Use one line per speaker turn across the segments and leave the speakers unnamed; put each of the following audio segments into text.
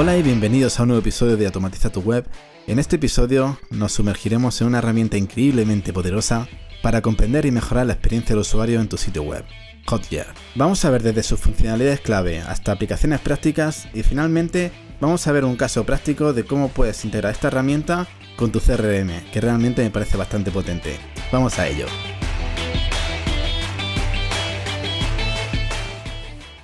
Hola y bienvenidos a un nuevo episodio de Automatiza tu web. En este episodio nos sumergiremos en una herramienta increíblemente poderosa para comprender y mejorar la experiencia del usuario en tu sitio web, Hotjar. Vamos a ver desde sus funcionalidades clave hasta aplicaciones prácticas y finalmente vamos a ver un caso práctico de cómo puedes integrar esta herramienta con tu CRM, que realmente me parece bastante potente. Vamos a ello.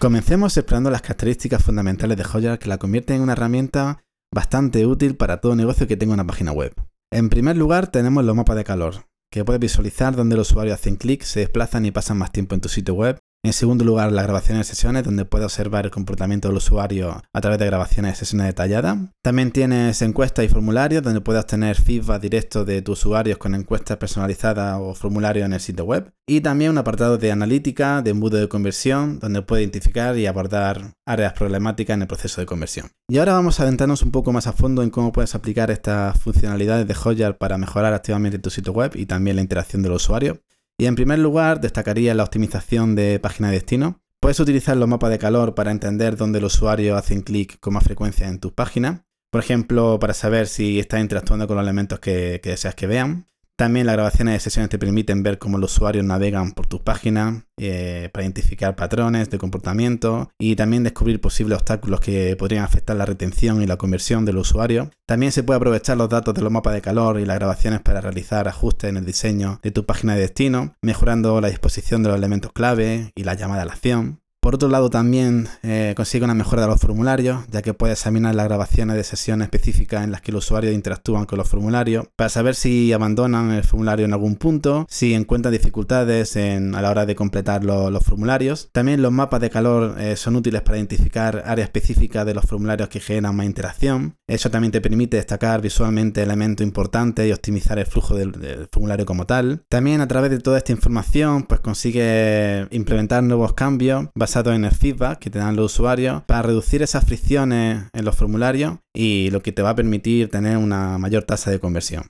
Comencemos explorando las características fundamentales de Hotjar que la convierten en una herramienta bastante útil para todo negocio que tenga una página web. En primer lugar tenemos los mapas de calor, que puedes visualizar donde los usuarios hacen clic, se desplazan y pasan más tiempo en tu sitio web en segundo lugar, la grabación de sesiones, donde puedes observar el comportamiento del usuario a través de grabaciones de sesiones detalladas. También tienes encuestas y formularios, donde puedes obtener feedback directo de tus usuarios con encuestas personalizadas o formularios en el sitio web. Y también un apartado de analítica, de embudo de conversión, donde puedes identificar y abordar áreas problemáticas en el proceso de conversión. Y ahora vamos a adentrarnos un poco más a fondo en cómo puedes aplicar estas funcionalidades de Hotjar para mejorar activamente tu sitio web y también la interacción del usuario. Y en primer lugar, destacaría la optimización de página de destino. Puedes utilizar los mapas de calor para entender dónde los usuarios hacen clic con más frecuencia en tus páginas. Por ejemplo, para saber si estás interactuando con los elementos que deseas que vean. También las grabaciones de sesiones te permiten ver cómo los usuarios navegan por tus páginas eh, para identificar patrones de comportamiento y también descubrir posibles obstáculos que podrían afectar la retención y la conversión del usuario. También se puede aprovechar los datos de los mapas de calor y las grabaciones para realizar ajustes en el diseño de tu página de destino, mejorando la disposición de los elementos clave y la llamada a la acción. Por otro lado, también eh, consigue una mejora de los formularios, ya que puede examinar las grabaciones de sesiones específicas en las que los usuarios interactúan con los formularios, para saber si abandonan el formulario en algún punto, si encuentran dificultades a la hora de completar los formularios. También los mapas de calor eh, son útiles para identificar áreas específicas de los formularios que generan más interacción. Eso también te permite destacar visualmente elementos importantes y optimizar el flujo del, del formulario como tal. También a través de toda esta información, pues consigue implementar nuevos cambios en el feedback que te dan los usuarios para reducir esas fricciones en los formularios y lo que te va a permitir tener una mayor tasa de conversión.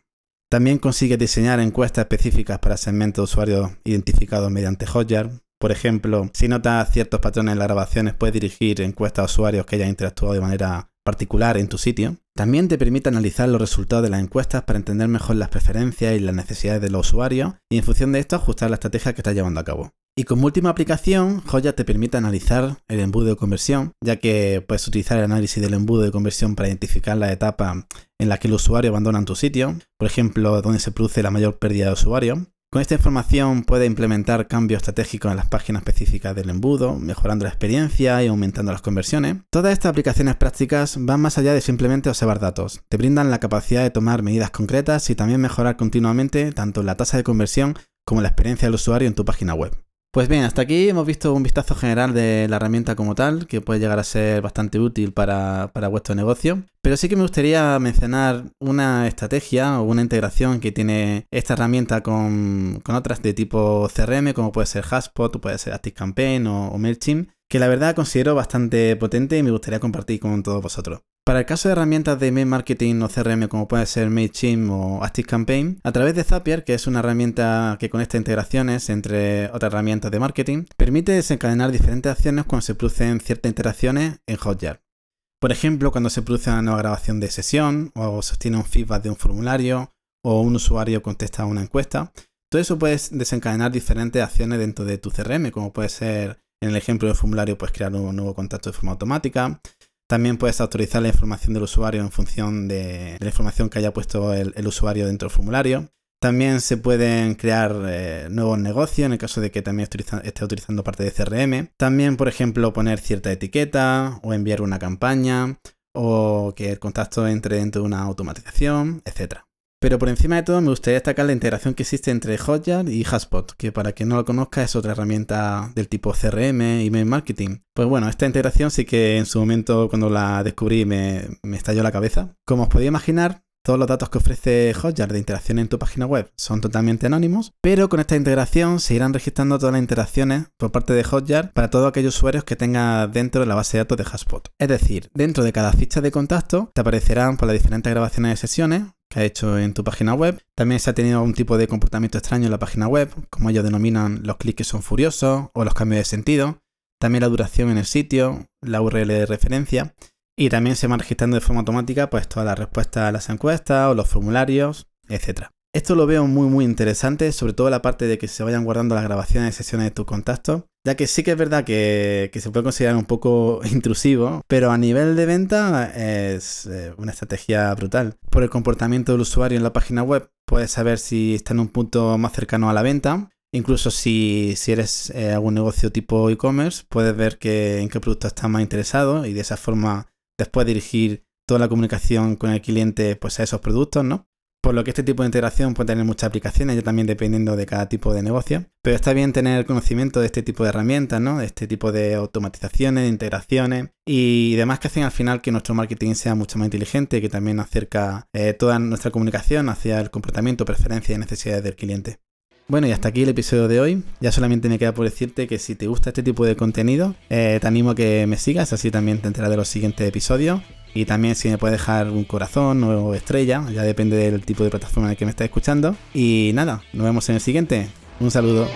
También consigue diseñar encuestas específicas para segmentos de usuarios identificados mediante Hotjar. Por ejemplo, si notas ciertos patrones en las grabaciones, puedes dirigir encuestas a usuarios que hayan interactuado de manera particular en tu sitio. También te permite analizar los resultados de las encuestas para entender mejor las preferencias y las necesidades de los usuarios y en función de esto ajustar la estrategia que estás llevando a cabo. Y como última aplicación, Joya te permite analizar el embudo de conversión, ya que puedes utilizar el análisis del embudo de conversión para identificar la etapa en la que el usuario abandona tu sitio, por ejemplo, donde se produce la mayor pérdida de usuario. Con esta información puedes implementar cambios estratégicos en las páginas específicas del embudo, mejorando la experiencia y aumentando las conversiones. Todas estas aplicaciones prácticas van más allá de simplemente observar datos. Te brindan la capacidad de tomar medidas concretas y también mejorar continuamente tanto la tasa de conversión como la experiencia del usuario en tu página web. Pues bien, hasta aquí hemos visto un vistazo general de la herramienta como tal, que puede llegar a ser bastante útil para, vuestro negocio. Pero sí que me gustaría mencionar una estrategia o una integración que tiene esta herramienta con, otras de tipo CRM, como puede ser HubSpot, puede ser ActiveCampaign o, o MailChimp, que la verdad considero bastante potente y me gustaría compartir con todos vosotros. Para el caso de herramientas de email marketing o CRM como puede ser MailChimp o ActiveCampaign, a través de Zapier, que es una herramienta que conecta integraciones entre otras herramientas de marketing, permite desencadenar diferentes acciones cuando se producen ciertas interacciones en Hotjar. Por ejemplo, cuando se produce una nueva grabación de sesión o se obtiene un feedback de un formulario o un usuario contesta una encuesta, todo eso puede desencadenar diferentes acciones dentro de tu CRM, como puede ser en el ejemplo del formulario, puedes crear un nuevo contacto de forma automática. También puedes autorizar la información del usuario en función de, la información que haya puesto el, usuario dentro del formulario. También se pueden crear eh, nuevos negocios en el caso de que también esté utilizando parte de CRM. También, por ejemplo, poner cierta etiqueta o enviar una campaña o que el contacto entre dentro de una automatización, etc. Pero por encima de todo me gustaría destacar la integración que existe entre Hotjar y HubSpot, que para quien no lo conozca es otra herramienta del tipo CRM, email marketing. Pues bueno, esta integración sí que en su momento cuando la descubrí me, me estalló la cabeza. Como os podéis imaginar, todos los datos que ofrece Hotjar de interacción en tu página web son totalmente anónimos, pero con esta integración se irán registrando todas las interacciones por parte de Hotjar para todos aquellos usuarios que tenga dentro de la base de datos de HubSpot. Es decir, dentro de cada ficha de contacto te aparecerán por las diferentes grabaciones de sesiones que hecho en tu página web. También se ha tenido algún tipo de comportamiento extraño en la página web, como ellos denominan los clics que son furiosos o los cambios de sentido. También la duración en el sitio, la URL de referencia. Y también se van registrando de forma automática pues todas las respuestas a las encuestas o los formularios, etc. Esto lo veo muy muy interesante, sobre todo la parte de que se vayan guardando las grabaciones de sesiones de tus contactos, ya que sí que es verdad que, se puede considerar un poco intrusivo, pero a nivel de venta es eh, una estrategia brutal. Por el comportamiento del usuario en la página web, puedes saber si está en un punto más cercano a la venta. Incluso si, eres eh, algún negocio tipo e-commerce, puedes ver en qué producto estás más interesado y de esa forma después dirigir toda la comunicación con el cliente pues, a esos productos, ¿no? Por lo que este tipo de integración puede tener muchas aplicaciones, ya también dependiendo de cada tipo de negocio. Pero está bien tener conocimiento de este tipo de herramientas, ¿no? De este tipo de automatizaciones, de integraciones y demás que hacen al final que nuestro marketing sea mucho más inteligente, que también acerca eh, toda nuestra comunicación hacia el comportamiento, preferencias y necesidades del cliente. Bueno, y hasta aquí el episodio de hoy. Ya solamente me queda por decirte que si te gusta este tipo de contenido, eh, te animo a que me sigas, así también te enteras de los siguientes episodios. Y también si me puedes dejar un corazón o estrella, ya depende del tipo de plataforma en el que me estés escuchando. Y nada, nos vemos en el siguiente. Un saludo.